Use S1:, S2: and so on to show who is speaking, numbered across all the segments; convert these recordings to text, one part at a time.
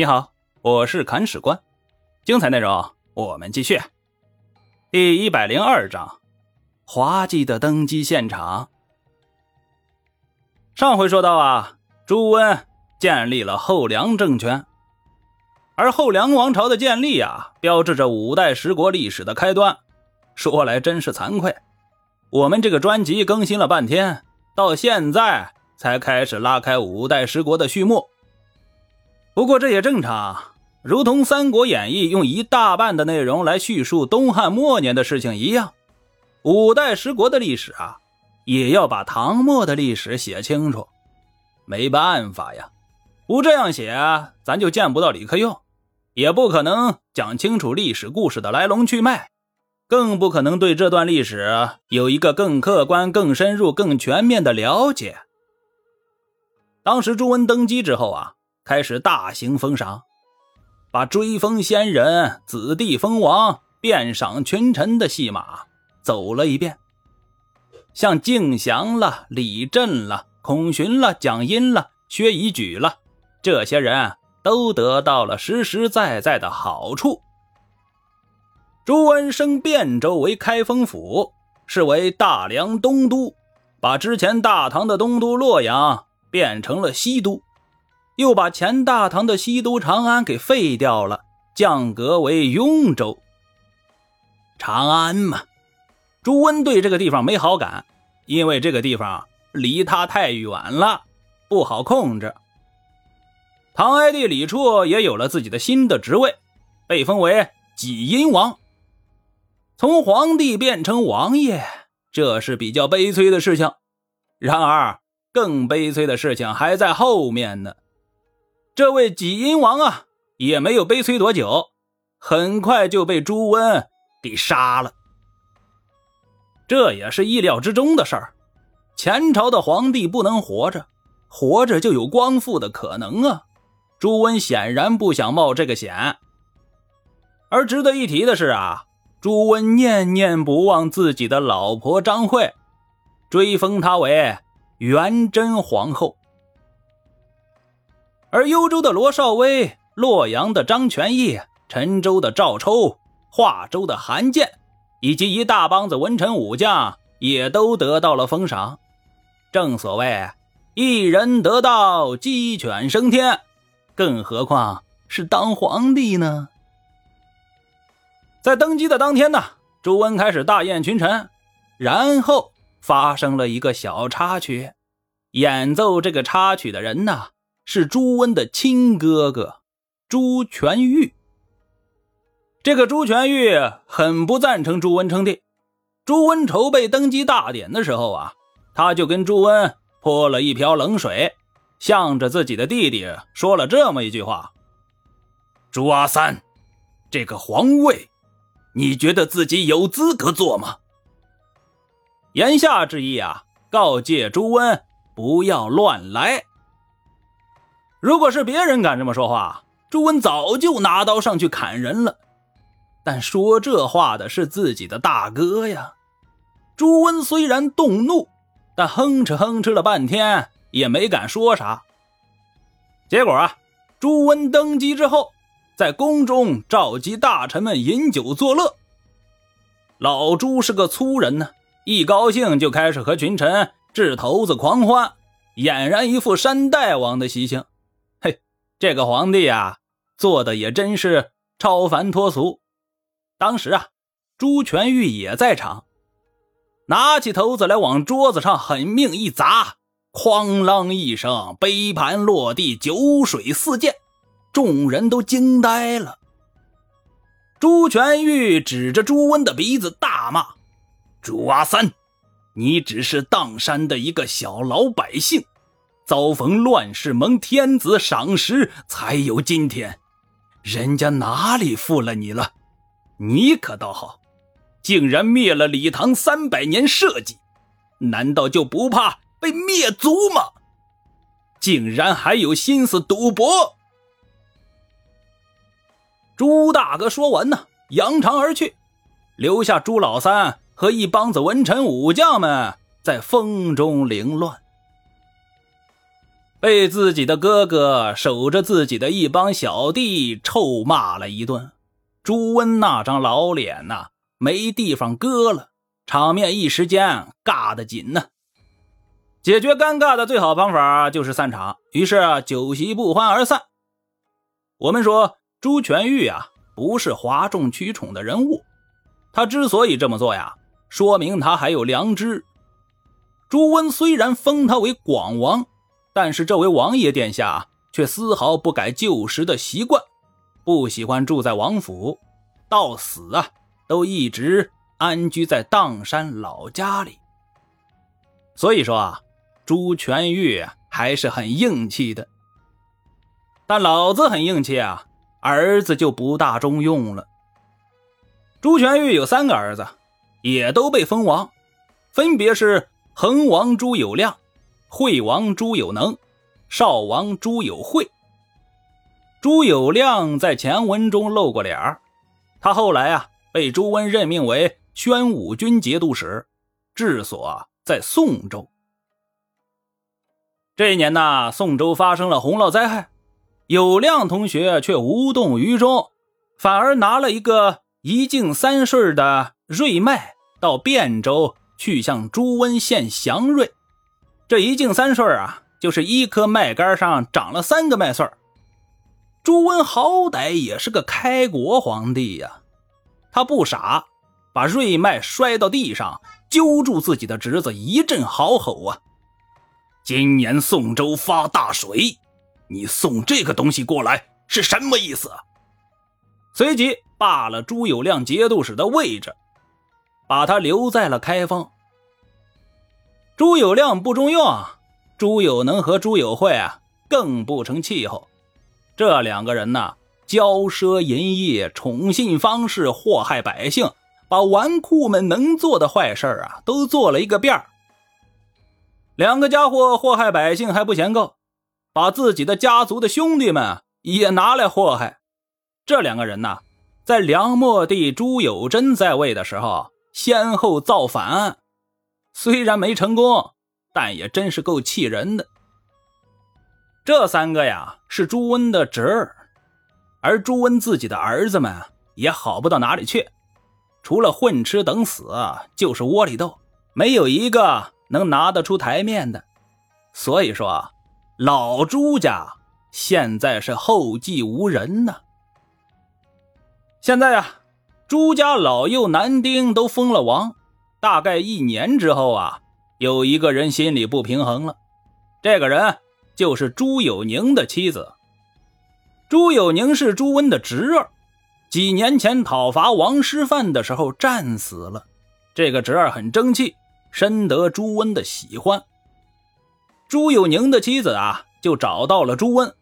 S1: 你好，我是砍史官，精彩内容我们继续。第一百零二章，滑稽的登基现场。上回说到啊，朱温建立了后梁政权，而后梁王朝的建立啊，标志着五代十国历史的开端。说来真是惭愧，我们这个专辑更新了半天，到现在才开始拉开五代十国的序幕。不过这也正常，如同《三国演义》用一大半的内容来叙述东汉末年的事情一样，五代十国的历史啊，也要把唐末的历史写清楚。没办法呀，不这样写，咱就见不到李克用，也不可能讲清楚历史故事的来龙去脉，更不可能对这段历史有一个更客观、更深入、更全面的了解。当时朱温登基之后啊。开始大型封赏，把追封先人、子弟封王、遍赏群臣的戏码走了一遍，像敬祥了、李振了、孔寻了、蒋殷了、薛夷举了，这些人都得到了实实在在的好处。朱温升汴州为开封府，是为大梁东都，把之前大唐的东都洛阳变成了西都。又把前大唐的西都长安给废掉了，降格为雍州。长安嘛，朱温对这个地方没好感，因为这个地方离他太远了，不好控制。唐哀帝李处也有了自己的新的职位，被封为济阴王。从皇帝变成王爷，这是比较悲催的事情。然而，更悲催的事情还在后面呢。这位济阴王啊，也没有悲催多久，很快就被朱温给杀了。这也是意料之中的事儿。前朝的皇帝不能活着，活着就有光复的可能啊。朱温显然不想冒这个险。而值得一提的是啊，朱温念念不忘自己的老婆张惠，追封她为元贞皇后。而幽州的罗绍威、洛阳的张全义、陈州的赵抽、华州的韩建，以及一大帮子文臣武将，也都得到了封赏。正所谓一人得道，鸡犬升天，更何况是当皇帝呢？在登基的当天呢，朱温开始大宴群臣，然后发生了一个小插曲。演奏这个插曲的人呢？是朱温的亲哥哥朱全玉。这个朱全玉很不赞成朱温称帝。朱温筹备登基大典的时候啊，他就跟朱温泼了一瓢冷水，向着自己的弟弟说了这么一句话：“朱阿三，这个皇位，你觉得自己有资格做吗？”言下之意啊，告诫朱温不要乱来。如果是别人敢这么说话，朱温早就拿刀上去砍人了。但说这话的是自己的大哥呀。朱温虽然动怒，但哼哧哼哧了半天也没敢说啥。结果啊，朱温登基之后，在宫中召集大臣们饮酒作乐。老朱是个粗人呢，一高兴就开始和群臣掷骰子狂欢，俨然一副山大王的习性。这个皇帝啊，做的也真是超凡脱俗。当时啊，朱全玉也在场，拿起骰子来往桌子上狠命一砸，哐啷一声，杯盘落地，酒水四溅，众人都惊呆了。朱全玉指着朱温的鼻子大骂：“朱阿三，你只是砀山的一个小老百姓。”遭逢乱世，蒙天子赏识，才有今天。人家哪里负了你了？你可倒好，竟然灭了李唐三百年社稷，难道就不怕被灭族吗？竟然还有心思赌博！朱大哥说完呢，扬长而去，留下朱老三和一帮子文臣武将们在风中凌乱。被自己的哥哥守着自己的一帮小弟臭骂了一顿。朱温那张老脸呐，没地方搁了，场面一时间尬得紧呢。解决尴尬的最好方法就是散场，于是酒席不欢而散。我们说朱全玉啊，不是哗众取宠的人物，他之所以这么做呀，说明他还有良知。朱温虽然封他为广王，但是这位王爷殿下却丝毫不改旧时的习惯，不喜欢住在王府，到死啊都一直安居在砀山老家里。所以说啊。朱全玉还是很硬气的，但老子很硬气啊，儿子就不大中用了。朱全玉有三个儿子，也都被封王，分别是恒王朱有亮、惠王朱有能、少王朱有惠。朱有亮在前文中露过脸儿，他后来啊被朱温任命为宣武军节度使，治所在宋州。这一年呢，宋州发生了洪涝灾害，有亮同学却无动于衷，反而拿了一个一境三顺的瑞麦到汴州去向朱温献祥瑞。这一境三顺啊，就是一棵麦杆上长了三个麦穗朱温好歹也是个开国皇帝呀，他不傻，把瑞麦摔到地上，揪住自己的侄子，一阵嚎吼啊！今年宋州发大水，你送这个东西过来是什么意思？随即罢了朱有亮节度使的位置，把他留在了开封。朱有亮不中用，朱有能和朱有惠啊更不成气候。这两个人呐，骄奢淫逸，宠信方士，祸害百姓，把纨绔们能做的坏事啊都做了一个遍儿。两个家伙祸害百姓还不嫌够，把自己的家族的兄弟们也拿来祸害。这两个人呢，在梁末帝朱友贞在位的时候，先后造反，虽然没成功，但也真是够气人的。这三个呀，是朱温的侄儿，而朱温自己的儿子们也好不到哪里去，除了混吃等死，就是窝里斗，没有一个。能拿得出台面的，所以说老朱家现在是后继无人呢。现在啊，朱家老幼男丁都封了王，大概一年之后啊，有一个人心里不平衡了。这个人就是朱有宁的妻子。朱有宁是朱温的侄儿，几年前讨伐王师范的时候战死了。这个侄儿很争气。深得朱温的喜欢，朱有宁的妻子啊，就找到了朱温。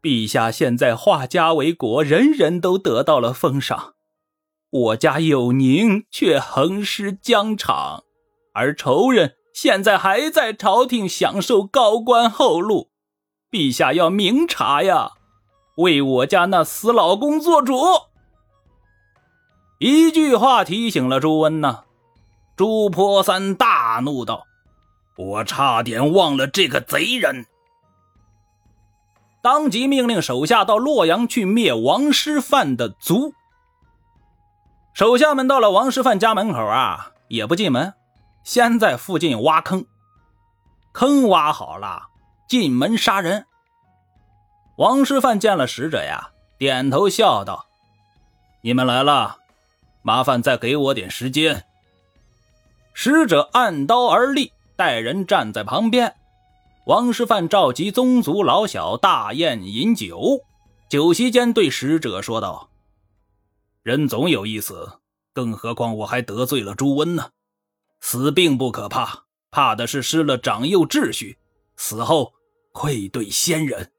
S1: 陛下现在化家为国，人人都得到了封赏，我家有宁却横尸疆场，而仇人现在还在朝廷享受高官厚禄，陛下要明察呀，为我家那死老公做主。一句话提醒了朱温呐。朱坡三大怒道：“我差点忘了这个贼人！”当即命令手下到洛阳去灭王师范的族。手下们到了王师范家门口啊，也不进门，先在附近挖坑。坑挖好了，进门杀人。王师范见了使者呀，点头笑道：“你们来了，麻烦再给我点时间。”使者按刀而立，带人站在旁边。王师范召集宗族老小大宴饮酒，酒席间对使者说道：“人总有一死，更何况我还得罪了朱温呢。死并不可怕，怕的是失了长幼秩序，死后愧对先人。”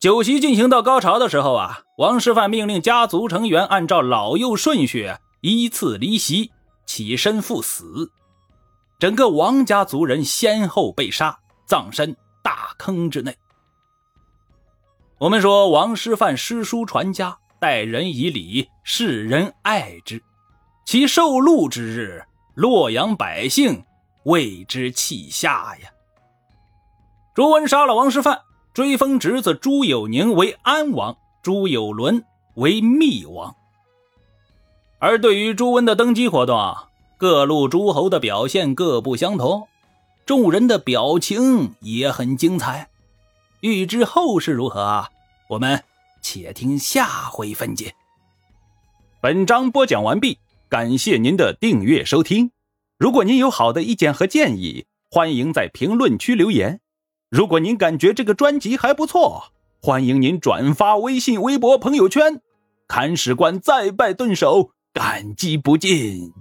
S1: 酒席进行到高潮的时候啊，王师范命令家族成员按照老幼顺序依次离席。起身赴死，整个王家族人先后被杀，葬身大坑之内。我们说，王师范诗书传家，待人以礼，世人爱之。其受禄之日，洛阳百姓为之泣下呀。朱温杀了王师范，追封侄子朱友宁为安王，朱友伦为密王。而对于朱温的登基活动，各路诸侯的表现各不相同，众人的表情也很精彩。欲知后事如何啊？我们且听下回分解。
S2: 本章播讲完毕，感谢您的订阅收听。如果您有好的意见和建议，欢迎在评论区留言。如果您感觉这个专辑还不错，欢迎您转发微信、微博、朋友圈。看史官再拜顿首，感激不尽。